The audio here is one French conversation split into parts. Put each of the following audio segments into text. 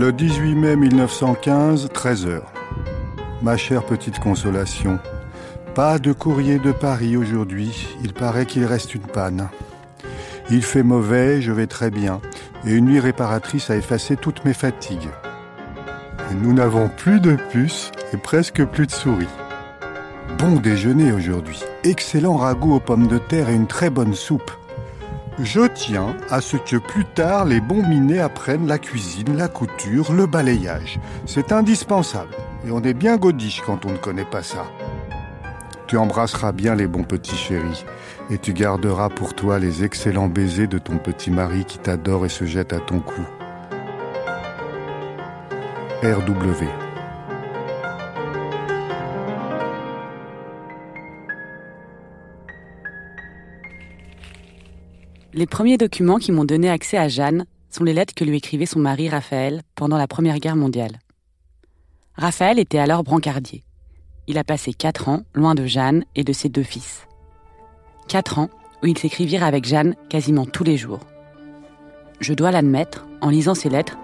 Le 18 mai 1915, 13h. Ma chère petite consolation, pas de courrier de Paris aujourd'hui, il paraît qu'il reste une panne. Il fait mauvais, je vais très bien, et une nuit réparatrice a effacé toutes mes fatigues. Nous n'avons plus de puces et presque plus de souris. Bon déjeuner aujourd'hui, excellent ragoût aux pommes de terre et une très bonne soupe. Je tiens à ce que plus tard les bons minets apprennent la cuisine, la couture, le balayage. C'est indispensable. Et on est bien godiche quand on ne connaît pas ça. Tu embrasseras bien les bons petits chéris. Et tu garderas pour toi les excellents baisers de ton petit mari qui t'adore et se jette à ton cou. RW. Les premiers documents qui m'ont donné accès à Jeanne sont les lettres que lui écrivait son mari Raphaël pendant la Première Guerre mondiale. Raphaël était alors brancardier. Il a passé quatre ans loin de Jeanne et de ses deux fils. Quatre ans où ils s'écrivirent avec Jeanne quasiment tous les jours. Je dois l'admettre, en lisant ces lettres,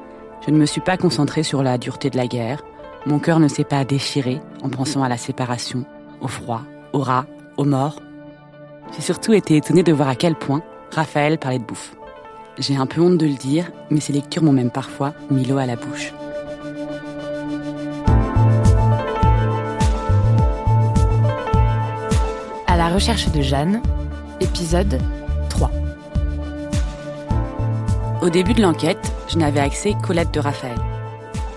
je ne me suis pas concentrée sur la dureté de la guerre, mon cœur ne s'est pas déchiré en pensant à la séparation, au froid, au rat, aux morts. J'ai surtout été étonnée de voir à quel point Raphaël parlait de bouffe. J'ai un peu honte de le dire, mais ces lectures m'ont même parfois mis l'eau à la bouche. À la recherche de Jeanne, épisode 3. Au début de l'enquête, je n'avais accès qu'aux lettres de Raphaël.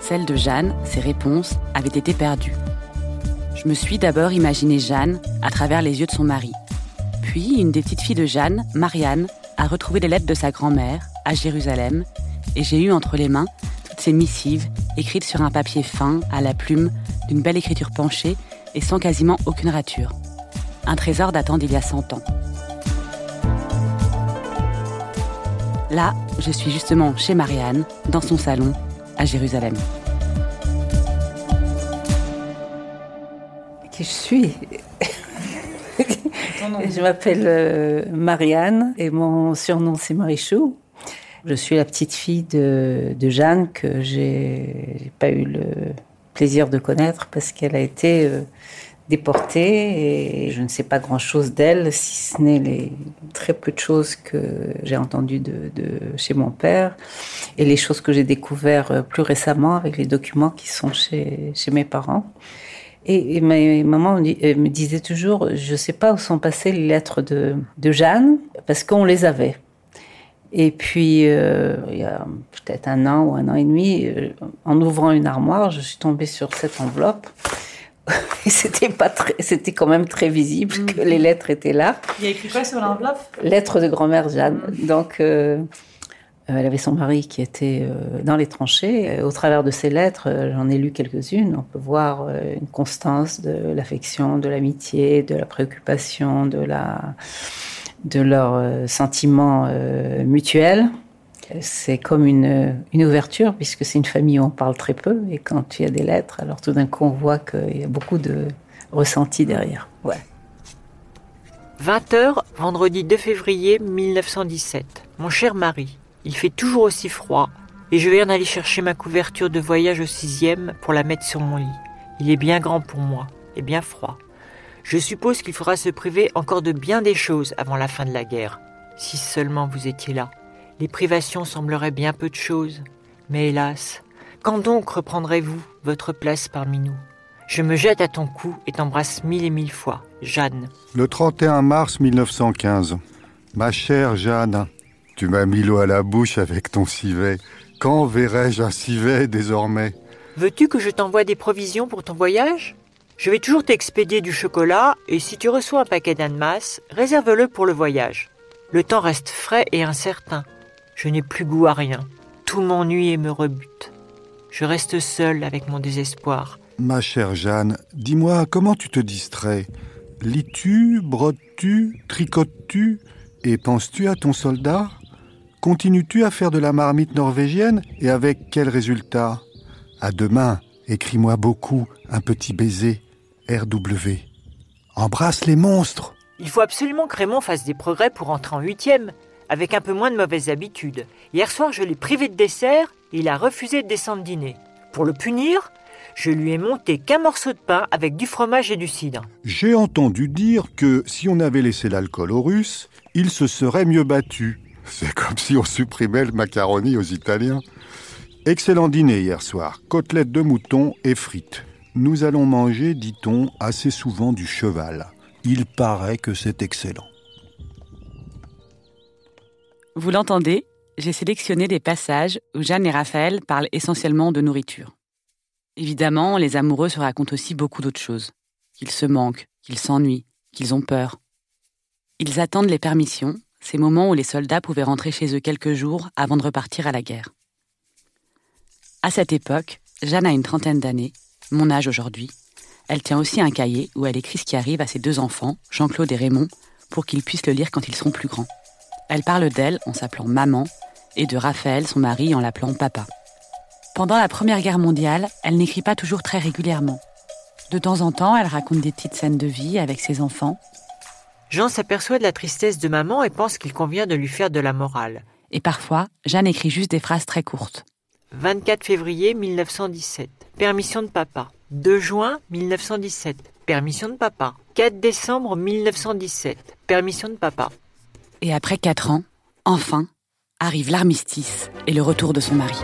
Celles de Jeanne, ses réponses, avaient été perdues. Je me suis d'abord imaginé Jeanne à travers les yeux de son mari. Puis, une des petites filles de Jeanne, Marianne, a retrouvé les lettres de sa grand-mère à Jérusalem et j'ai eu entre les mains toutes ces missives écrites sur un papier fin, à la plume, d'une belle écriture penchée et sans quasiment aucune rature. Un trésor datant d'il y a 100 ans. Là, je suis justement chez Marianne, dans son salon, à Jérusalem. Qui je suis? Je m'appelle euh, Marianne et mon surnom c'est Marichou. Je suis la petite fille de, Jeanne que j'ai pas eu le plaisir de connaître parce qu'elle a été euh, déportée et je ne sais pas grand chose d'elle si ce n'est les très peu de choses que j'ai entendues de, chez mon père et les choses que j'ai découvertes euh, plus récemment avec les documents qui sont chez mes parents. Et, et ma maman me disait toujours, je ne sais pas où sont passées les lettres de, de Jeanne, parce qu'on les avait. Et puis, euh, il y a peut-être un an ou un an et demi, euh, en ouvrant une armoire, je suis tombée sur cette enveloppe. C'était pas très, c'était quand même très visible mmh. que les lettres étaient là. Il y a écrit quoi sur l'enveloppe? Lettres de grand-mère Jeanne. Mmh. Donc, euh, elle avait son mari qui était dans les tranchées. Au travers de ces lettres, j'en ai lu quelques-unes. On peut voir une constance de l'affection, de l'amitié, de la préoccupation, de leurs sentiments mutuels. C'est comme une, une ouverture, puisque c'est une famille où on parle très peu. Et quand il y a des lettres, alors tout d'un coup, on voit qu'il y a beaucoup de ressenti derrière. Ouais. 20h, vendredi 2 février 1917. Mon cher mari, il fait toujours aussi froid et je viens d'aller chercher ma couverture de voyage au sixième pour la mettre sur mon lit. Il est bien grand pour moi et bien froid. Je suppose qu'il faudra se priver encore de bien des choses avant la fin de la guerre. Si seulement vous étiez là. Les privations sembleraient bien peu de choses. Mais hélas, Quand donc reprendrez-vous votre place parmi nous? Je me jette à ton cou et t'embrasse mille et mille fois. Jeanne. Le 31 mars 1915. Ma chère Jeanne, tu m'as mis l'eau à la bouche avec ton civet. Quand verrai-je un civet désormais? Veux-tu que je t'envoie des provisions pour ton voyage? Je vais toujours t'expédier du chocolat et si tu reçois un paquet d'anmas, réserve-le pour le voyage. Le temps reste frais et incertain. Je n'ai plus goût à rien. Tout m'ennuie et me rebute. Je reste seul avec mon désespoir. Ma chère Jeanne, dis-moi comment tu te distrais? Lis-tu, brodes-tu, tricotes-tu et penses-tu à ton soldat? Continues-tu à faire de la marmite norvégienne et avec quel résultat? À demain, écris-moi beaucoup un petit baiser, RW. Embrasse les monstres Il faut absolument que Raymond fasse des progrès pour entrer en huitième, avec un peu moins de mauvaises habitudes. Hier soir, je l'ai privé de dessert et il a refusé de descendre dîner. Pour le punir, je lui ai monté qu'un morceau de pain avec du fromage et du cidre. J'ai entendu dire que si on avait laissé l'alcool aux Russes, il se serait mieux battu. C'est comme si on supprimait le macaroni aux Italiens. Excellent dîner hier soir, côtelettes de mouton et frites. Nous allons manger, dit-on, assez souvent du cheval. Il paraît que c'est excellent. Vous l'entendez J'ai sélectionné des passages où Jeanne et Raphaël parlent essentiellement de nourriture. Évidemment, les amoureux se racontent aussi beaucoup d'autres choses. Qu'ils se manquent, qu'ils s'ennuient, qu'ils ont peur. Ils attendent les permissions, ces moments où les soldats pouvaient rentrer chez eux quelques jours avant de repartir à la guerre. À cette époque, Jeanne a une trentaine d'années, mon âge aujourd'hui. Elle tient aussi un cahier où elle écrit ce qui arrive à ses deux enfants, Jean-Claude et Raymond, pour qu'ils puissent le lire quand ils seront plus grands. Elle parle d'elle en s'appelant maman et de Raphaël, son mari, en l'appelant papa. Pendant la Première Guerre mondiale, elle n'écrit pas toujours très régulièrement. De temps en temps, elle raconte des petites scènes de vie avec ses enfants, Jean s'aperçoit de la tristesse de maman et pense qu'il convient de lui faire de la morale. Et parfois, Jeanne écrit juste des phrases très courtes. 24 février 1917. Permission de papa. 2 juin 1917. Permission de papa. 4 décembre 1917. Permission de papa. Et après quatre ans, enfin, arrive l'armistice et le retour de son mari.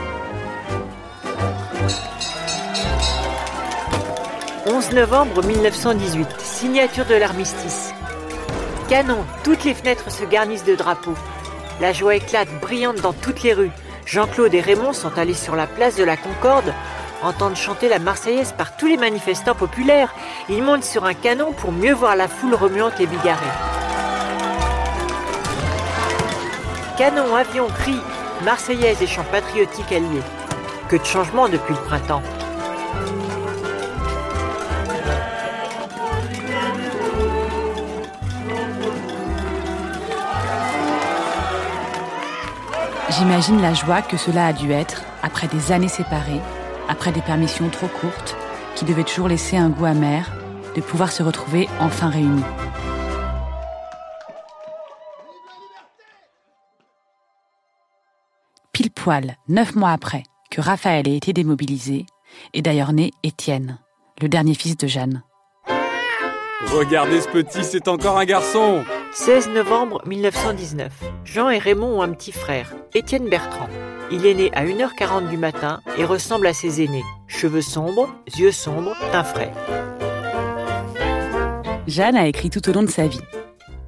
11 novembre 1918. Signature de l'armistice. Canon, toutes les fenêtres se garnissent de drapeaux. La joie éclate brillante dans toutes les rues. Jean-Claude et Raymond sont allés sur la place de la Concorde, entendre chanter la Marseillaise par tous les manifestants populaires. Ils montent sur un canon pour mieux voir la foule remuante et bigarrée. Canon, avion, cris, Marseillaise et chants patriotiques alliés. Que de changements depuis le printemps. J'imagine la joie que cela a dû être après des années séparées, après des permissions trop courtes, qui devaient toujours laisser un goût amer, de pouvoir se retrouver enfin réunis. Pile poil, neuf mois après que Raphaël ait été démobilisé, est d'ailleurs né Étienne, le dernier fils de Jeanne. Regardez ce petit, c'est encore un garçon 16 novembre 1919. Jean et Raymond ont un petit frère, Étienne Bertrand. Il est né à 1h40 du matin et ressemble à ses aînés. Cheveux sombres, yeux sombres, teint frais. Jeanne a écrit tout au long de sa vie.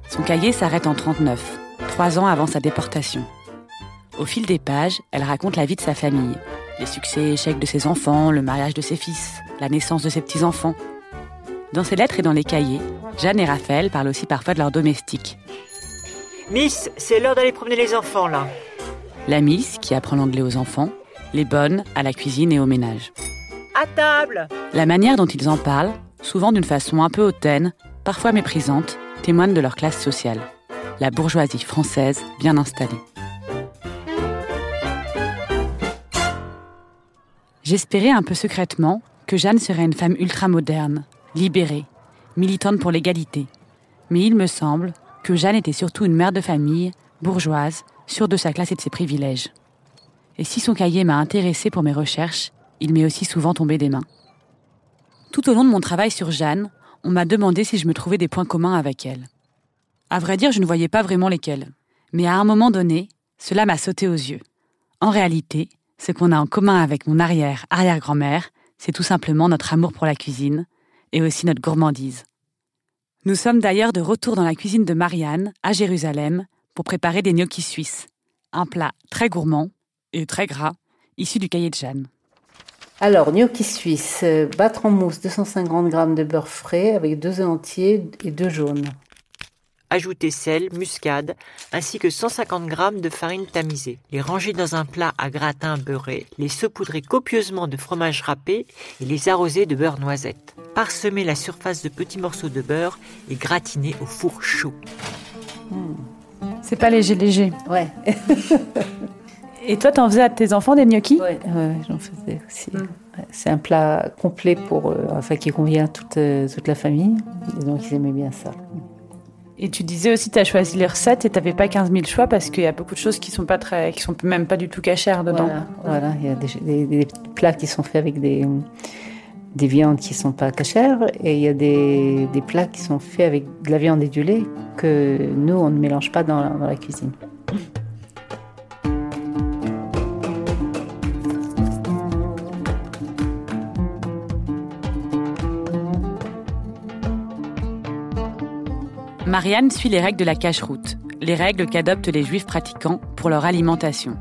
Son cahier s'arrête en 39, trois ans avant sa déportation. Au fil des pages, elle raconte la vie de sa famille, les succès et échecs de ses enfants, le mariage de ses fils, la naissance de ses petits-enfants. Dans ses lettres et dans les cahiers, Jeanne et Raphaël parlent aussi parfois de leurs domestiques. Miss, c'est l'heure d'aller promener les enfants là. La Miss, qui apprend l'anglais aux enfants, les bonnes à la cuisine et au ménage. À table La manière dont ils en parlent, souvent d'une façon un peu hautaine, parfois méprisante, témoigne de leur classe sociale. La bourgeoisie française bien installée. J'espérais un peu secrètement que Jeanne serait une femme ultra-moderne, libérée, militante pour l'égalité. Mais il me semble que Jeanne était surtout une mère de famille, bourgeoise, sûre de sa classe et de ses privilèges. Et si son cahier m'a intéressée pour mes recherches, il m'est aussi souvent tombé des mains. Tout au long de mon travail sur Jeanne, on m'a demandé si je me trouvais des points communs avec elle. À vrai dire, je ne voyais pas vraiment lesquels. Mais à un moment donné, cela m'a sauté aux yeux. En réalité, ce qu'on a en commun avec mon arrière-arrière-grand-mère, c'est tout simplement notre amour pour la cuisine et aussi notre gourmandise. Nous sommes d'ailleurs de retour dans la cuisine de Marianne, à Jérusalem, pour préparer des gnocchis suisses, un plat très gourmand et très gras, issu du cahier de Jeanne. Alors, gnocchi suisse, euh, battre en mousse 250 g de beurre frais avec deux œufs entiers et deux jaunes. Ajoutez sel, muscade, ainsi que 150 g de farine tamisée. Les ranger dans un plat à gratin beurré, les saupoudrer copieusement de fromage râpé et les arroser de beurre noisette. Parsemer la surface de petits morceaux de beurre et gratiner au four chaud. C'est pas léger, léger. Ouais, Et toi, t'en faisais à tes enfants des gnocchis? Ouais, ouais, j'en faisais aussi. Ouais, C'est un plat complet pour, euh, enfin, qui convient à toute, euh, toute la famille. Et donc, ils aimaient bien ça. Et tu disais aussi, tu as choisi les recettes et t'avais pas 15 000 choix parce qu'il y a beaucoup de choses qui sont pas très, qui sont même pas du tout cachères dedans. Voilà, il y a des, plats qui sont faits avec des, des viandes qui sont pas cachères et il y a des, des plats qui sont faits avec de la viande et du lait que nous, on ne mélange pas dans dans la cuisine. Marianne suit les règles de la cache-route, les règles qu'adoptent les juifs pratiquants pour leur alimentation.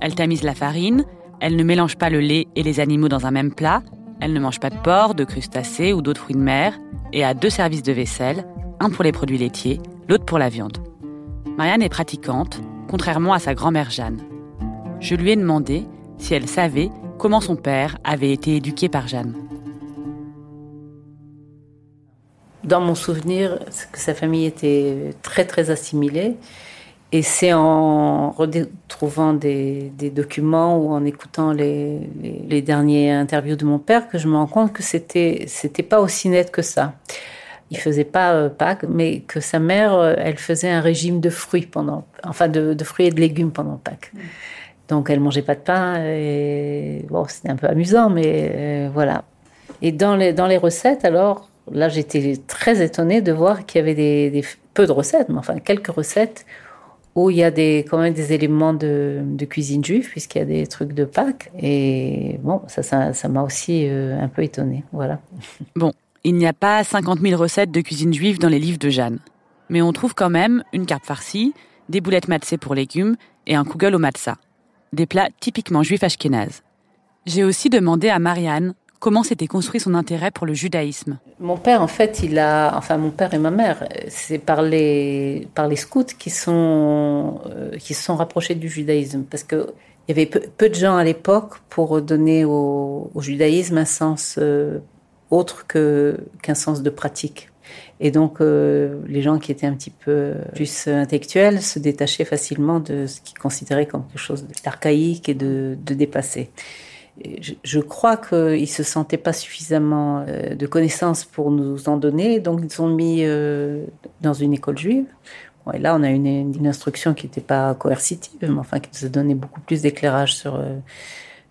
Elle tamise la farine, elle ne mélange pas le lait et les animaux dans un même plat, elle ne mange pas de porc, de crustacés ou d'autres fruits de mer, et a deux services de vaisselle, un pour les produits laitiers, l'autre pour la viande. Marianne est pratiquante, contrairement à sa grand-mère Jeanne. Je lui ai demandé si elle savait comment son père avait été éduqué par Jeanne. Dans mon souvenir, que sa famille était très très assimilée. Et c'est en retrouvant des, des documents ou en écoutant les, les, les dernières interviews de mon père que je me rends compte que c'était c'était pas aussi net que ça. Il faisait pas euh, Pâques, mais que sa mère, euh, elle faisait un régime de fruits pendant, enfin de, de fruits et de légumes pendant Pâques. Donc elle mangeait pas de pain et bon, c'était un peu amusant, mais euh, voilà. Et dans les dans les recettes, alors là, j'étais très étonnée de voir qu'il y avait des, peu de recettes, mais enfin quelques recettes où il y a des, quand même des éléments de, cuisine juive, puisqu'il y a des trucs de Pâques. Et bon, ça, m'a aussi euh, un peu étonnée. Voilà. Bon, il n'y a pas 50 000 recettes de cuisine juive dans les livres de Jeanne. Mais on trouve quand même une carte farcie, des boulettes matzeh pour légumes et un kugel au matzah. Des plats typiquement juifs ashkénazes. J'ai aussi demandé à Marianne comment s'était construit son intérêt pour le judaïsme. Mon père, en fait, il a, enfin mon père et ma mère, c'est par les par les scouts qui sont euh, qui se sont rapprochés du judaïsme, parce que il y avait peu, de gens à l'époque pour donner au, au, judaïsme un sens euh, autre que qu'un sens de pratique. Et donc, euh, les gens qui étaient un petit peu plus intellectuels se détachaient facilement de ce qu'ils considéraient comme quelque chose d'archaïque et de, de dépassé. Je, crois qu'ils ne se sentaient pas suffisamment euh, de connaissances pour nous en donner, donc ils sont mis euh, dans une école juive. Bon, et là, on a une, une instruction qui n'était pas coercitive, mais enfin qui nous a donné beaucoup plus d'éclairage sur, euh,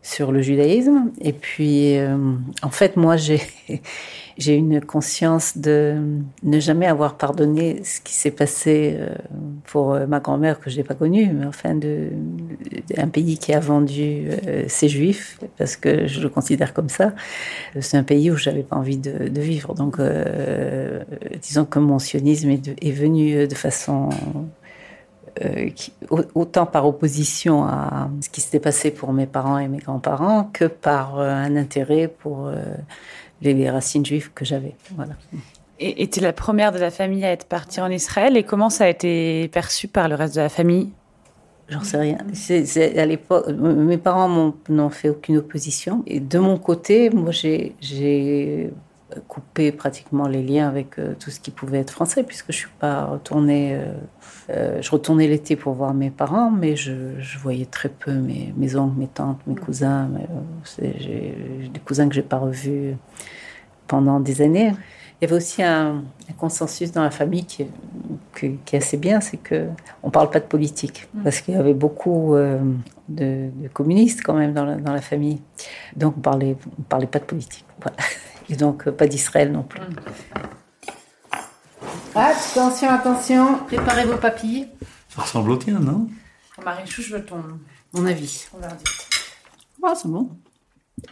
sur le judaïsme. Et puis, euh, en fait, moi, j'ai j'ai une conscience de ne jamais avoir pardonné ce qui s'est passé pour ma grand-mère que je n'ai pas connue, mais enfin de, un pays qui a vendu euh, ses juifs, parce que je le considère comme ça. C'est un pays où j'avais pas envie de, vivre. Donc, euh, disons que mon sionisme est, venu de façon euh, autant par opposition à ce qui s'était passé pour mes parents et mes grands-parents que par euh, un intérêt pour euh, les racines juives que j'avais. Voilà. Et tu es la première de la famille à être partie en Israël. Et comment ça a été perçu par le reste de la famille? J'en sais rien. À l'époque, mes parents n'ont fait aucune opposition. Et de mon côté, moi, j'ai, j'ai coupé pratiquement les liens avec euh, tout ce qui pouvait être français, puisque je suis pas retournée. Euh, euh, je retournais l'été pour voir mes parents, mais je, je voyais très peu mes, mes, oncles, mes tantes, mes cousins. Mais, j'ai, j'ai des cousins que j'ai pas revus pendant des années. Il y avait aussi un, un consensus dans la famille qui, qui, qui est assez bien, c'est que on parle pas de politique, parce qu'il y avait beaucoup euh, de, de, communistes quand même dans la, dans la famille. Donc on parlait, on parlait pas de politique. Voilà. Et donc euh, pas d'Israël non plus. Attention, attention, préparez vos papilles. Ça ressemble au tien, non? Marichou, je veux ton, mon avis. ton verdict. Ah, c'est bon.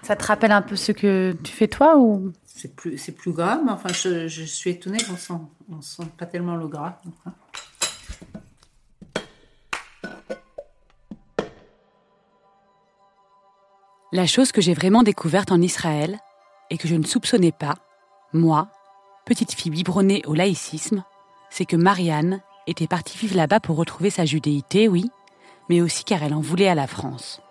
Ça te rappelle un peu ce que tu fais toi ou? C'est plus, c'est plus gras, mais enfin, je, je suis étonnée qu'on sent, on sent pas tellement le gras. hein. La chose que j'ai vraiment découverte en Israël et que je ne soupçonnais pas, moi, petite fille biberonnée au laïcisme, c'est que Marianne était partie vivre là-bas pour retrouver sa judéité, oui, mais aussi car elle en voulait à la France.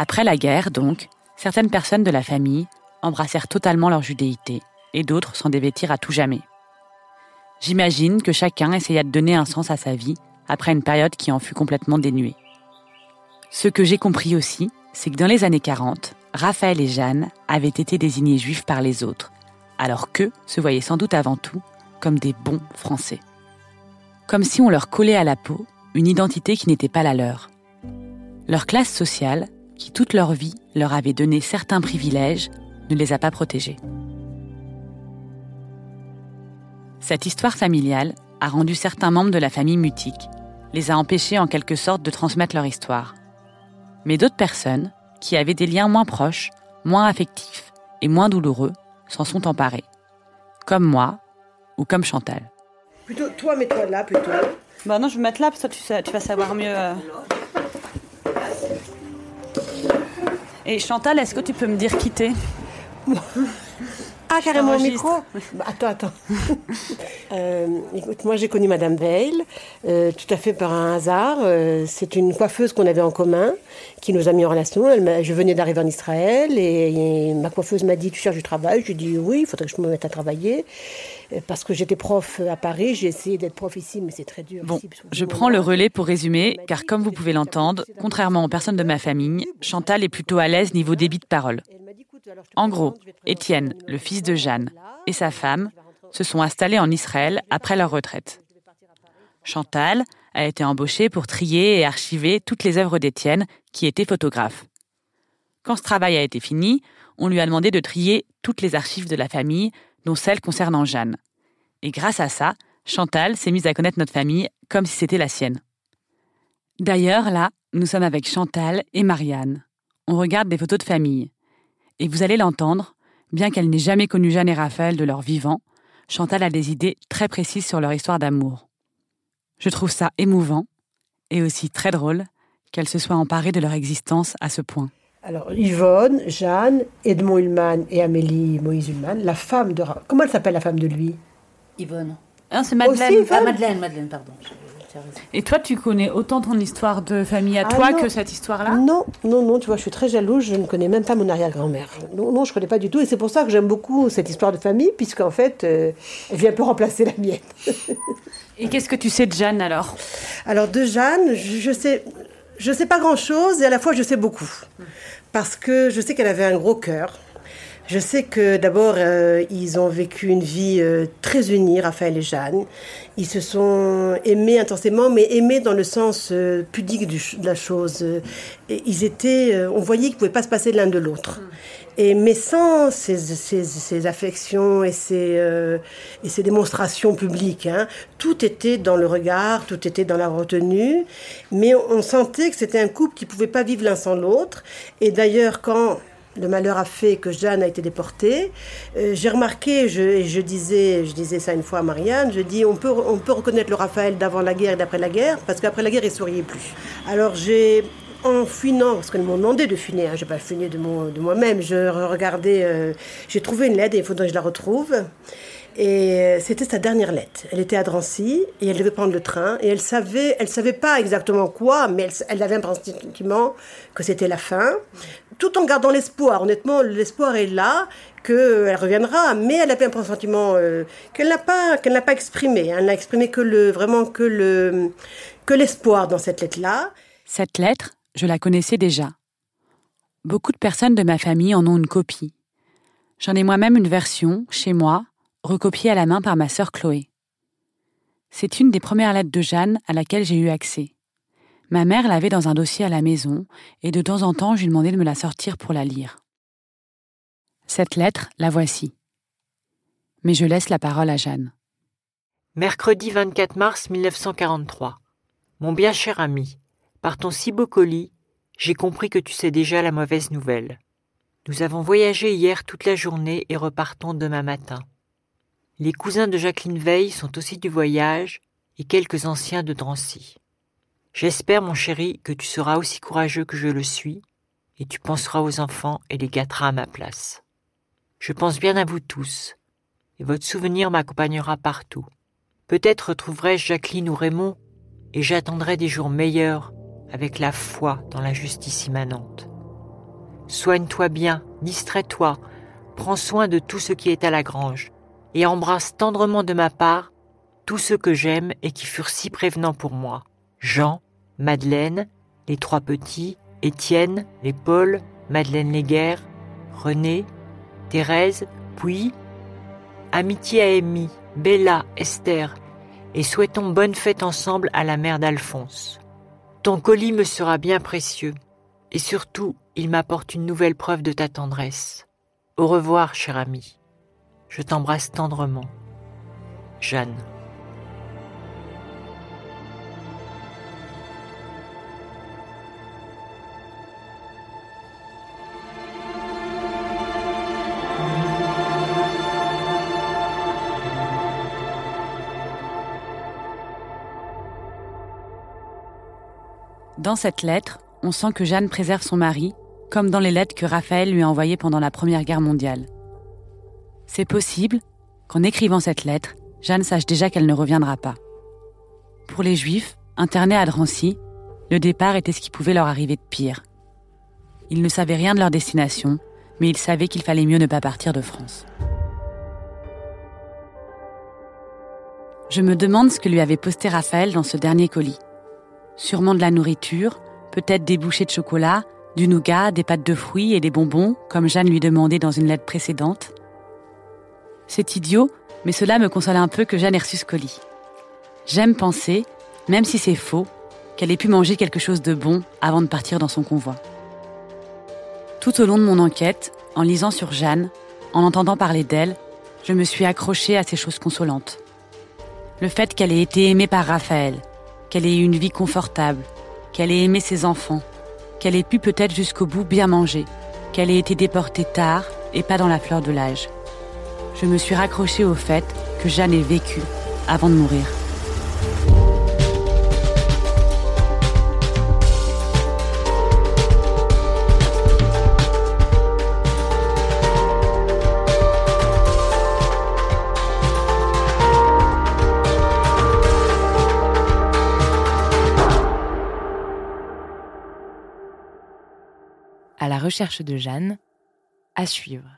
Après la guerre, donc, certaines personnes de la famille embrassèrent totalement leur judéité et d'autres s'en dévêtirent à tout jamais. J'imagine que chacun essaya de donner un sens à sa vie après une période qui en fut complètement dénuée. Ce que j'ai compris aussi, c'est que dans les années 40, Raphaël et Jeanne avaient été désignés juifs par les autres, alors qu'eux se voyaient sans doute avant tout comme des bons Français. Comme si on leur collait à la peau une identité qui n'était pas la leur. Leur classe sociale, qui toute leur vie leur avait donné certains privilèges, ne les a pas protégés. Cette histoire familiale a rendu certains membres de la famille mutique, les a empêchés en quelque sorte de transmettre leur histoire. Mais d'autres personnes, qui avaient des liens moins proches, moins affectifs et moins douloureux, s'en sont emparées. Comme moi, ou comme Chantal. Plutôt, toi, mets-toi là plutôt. Bah non, je vais me mettre là parce que toi, tu, sais- tu vas savoir mieux. euh. Et Chantal, est-ce que tu peux me dire qui t'es? Ah, carrément au micro? Bah, Attends, attends. Euh, écoute, moi j'ai connu Madame Veil, euh, tout à fait par un hasard. Euh, c'est une coiffeuse qu'on avait en commun, qui nous a mis en relation. Elle je venais d'arriver en Israël et, et ma coiffeuse m'a dit Tu cherches du travail? Je lui ai dit Oui, il faudrait que je me mette à travailler. Euh, Parce que j'étais prof à Paris, j'ai essayé d'être prof ici, mais c'est très dur. Bon, ici, je prends le relais pour résumer, car comme vous pouvez l'entendre, contrairement aux personnes de ma famille, Chantal est plutôt à l'aise niveau débit de parole. En gros, Étienne, le fils de Jeanne, et sa femme se sont installés en Israël après leur retraite. Chantal a été embauchée pour trier et archiver toutes les œuvres d'Étienne, qui était photographe. Quand ce travail a été fini, on lui a demandé de trier toutes les archives de la famille, dont celles concernant Jeanne. Et grâce à ça, Chantal s'est mise à connaître notre famille comme si c'était la sienne. D'ailleurs, là, nous sommes avec Chantal et Marianne. On regarde des photos de famille. Et vous allez l'entendre, bien qu'elle n'ait jamais connu Jeanne et Raphaël de leur vivant, Chantal a des idées très précises sur leur histoire d'amour. Je trouve ça émouvant et aussi très drôle qu'elle se soit emparée de leur existence à ce point. Alors, Yvonne, Jeanne, Edmond Ullmann et Amélie Moïse Ullmann, la femme de... Comment elle s'appelle, la femme de lui? Yvonne. Hein, C'est Aussi, Madeleine. Yvonne? Ah, Madeleine, Madeleine, pardon. Et toi, tu connais autant ton histoire de famille à Ah toi non. que cette histoire-là? Non, non, non, tu vois, je suis très jalouse, je ne connais même pas mon arrière-grand-mère. Non, non, je ne connais pas du tout, et c'est pour ça que j'aime beaucoup cette histoire de famille, puisqu'en fait, euh, elle vient un peu remplacer la mienne. Et qu'est-ce que tu sais de Jeanne alors? Alors, de Jeanne, je, je sais, je sais pas grand-chose, et à la fois, je sais beaucoup. Parce que je sais qu'elle avait un gros cœur. Je sais que d'abord, euh, ils ont vécu une vie euh, très unie, Raphaël et Jeanne. Ils se sont aimés intensément, mais aimés dans le sens euh, pudique du de la chose. Et ils étaient, on voyait qu'ils ne pouvaient pas se passer l'un de l'autre. Et, mais sans ces, ces, ces affections et ces, et ces démonstrations publiques, hein, tout était dans le regard, tout était dans la retenue, mais on, on sentait que c'était un couple qui ne pouvait pas vivre l'un sans l'autre. Et d'ailleurs, quand le malheur a fait que Jeanne a été déportée. Euh, j'ai remarqué, je, je disais, je disais ça une fois à Marianne, je dis on peut, on peut reconnaître le Raphaël d'avant la guerre et d'après la guerre, parce qu'après la guerre, il souriait plus. Alors j'ai, en fouinant, parce qu'elles m'ont demandé de fouiner, hein, j'ai pas fouiné de, de moi-même, je euh, j'ai trouvé une lettre et il faudrait que je la retrouve. Et euh, c'était sa dernière lettre. Elle était à Drancy et elle devait prendre le train. Et elle savait, elle savait pas exactement quoi, mais elle, avait un pressentiment que c'était la fin. Tout en gardant l'espoir. Honnêtement, l'espoir est là qu'elle reviendra, mais elle avait un pressentiment euh, qu'elle n'a pas, qu'elle n'a pas exprimé. Elle n'a exprimé que le, vraiment que le, que l'espoir dans cette lettre-là. Cette lettre, je la connaissais déjà. Beaucoup de personnes de ma famille en ont une copie. J'en ai moi-même une version, chez moi, recopiée à la main par ma sœur Chloé. C'est une des premières lettres de Jeanne à laquelle j'ai eu accès. Ma mère l'avait dans un dossier à la maison, et de temps en temps je lui demandais de me la sortir pour la lire. Cette lettre, la voici. Mais je laisse la parole à Jeanne. Mercredi 24 mars 1943. Mon bien cher ami, par ton si beau colis, J'ai compris que tu sais déjà la mauvaise nouvelle. Nous avons voyagé hier toute la journée et repartons demain matin. Les cousins de Jacqueline Veil sont aussi du voyage et quelques anciens de Drancy. J'espère, mon chéri, que tu seras aussi courageux que je le suis et tu penseras aux enfants et les gâteras à ma place. Je pense bien à vous tous, et votre souvenir m'accompagnera partout. Peut-être retrouverai-je Jacqueline ou Raymond, et j'attendrai des jours meilleurs avec la foi dans la justice immanente. Soigne-toi bien, distrais-toi, prends soin de tout ce qui est à la grange, et embrasse tendrement de ma part tous ceux que j'aime et qui furent si prévenants pour moi. Jean, Madeleine, les trois petits, Étienne, les Paul, Madeleine Léguerre, René, Thérèse, puis amitié à Amy, Bella, Esther, et souhaitons bonne fête ensemble à la mère d'Alphonse. Ton colis me sera bien précieux, et surtout, il m'apporte une nouvelle preuve de ta tendresse. Au revoir, cher ami. Je t'embrasse tendrement. Jeanne. Dans cette lettre, on sent que Jeanne préserve son mari, comme dans les lettres que Raphaël lui a envoyées pendant la Première Guerre mondiale. C'est possible qu'en écrivant cette lettre, Jeanne sache déjà qu'elle ne reviendra pas. Pour les Juifs, internés à Drancy, le départ était ce qui pouvait leur arriver de pire. Ils ne savaient rien de leur destination, mais ils savaient qu'il fallait mieux ne pas partir de France. Je me demande ce que lui avait posté Raphaël dans ce dernier colis sûrement de la nourriture, peut-être des bouchées de chocolat, du nougat, des pâtes de fruits et des bonbons, comme Jeanne lui demandait dans une lettre précédente. C'est idiot, mais cela me console un peu que Jeanne ait reçu ce colis. J'aime penser, même si c'est faux, qu'elle ait pu manger quelque chose de bon avant de partir dans son convoi. Tout au long de mon enquête, en lisant sur Jeanne, en entendant parler d'elle, je me suis accrochée à ces choses consolantes. Le fait qu'elle ait été aimée par Raphaël, qu'elle ait eu une vie confortable, qu'elle ait aimé ses enfants, qu'elle ait pu peut-être jusqu'au bout bien manger, qu'elle ait été déportée tard et pas dans la fleur de l'âge. Je me suis raccrochée au fait que Jeanne ait vécu avant de mourir. à la recherche de Jeanne, à suivre.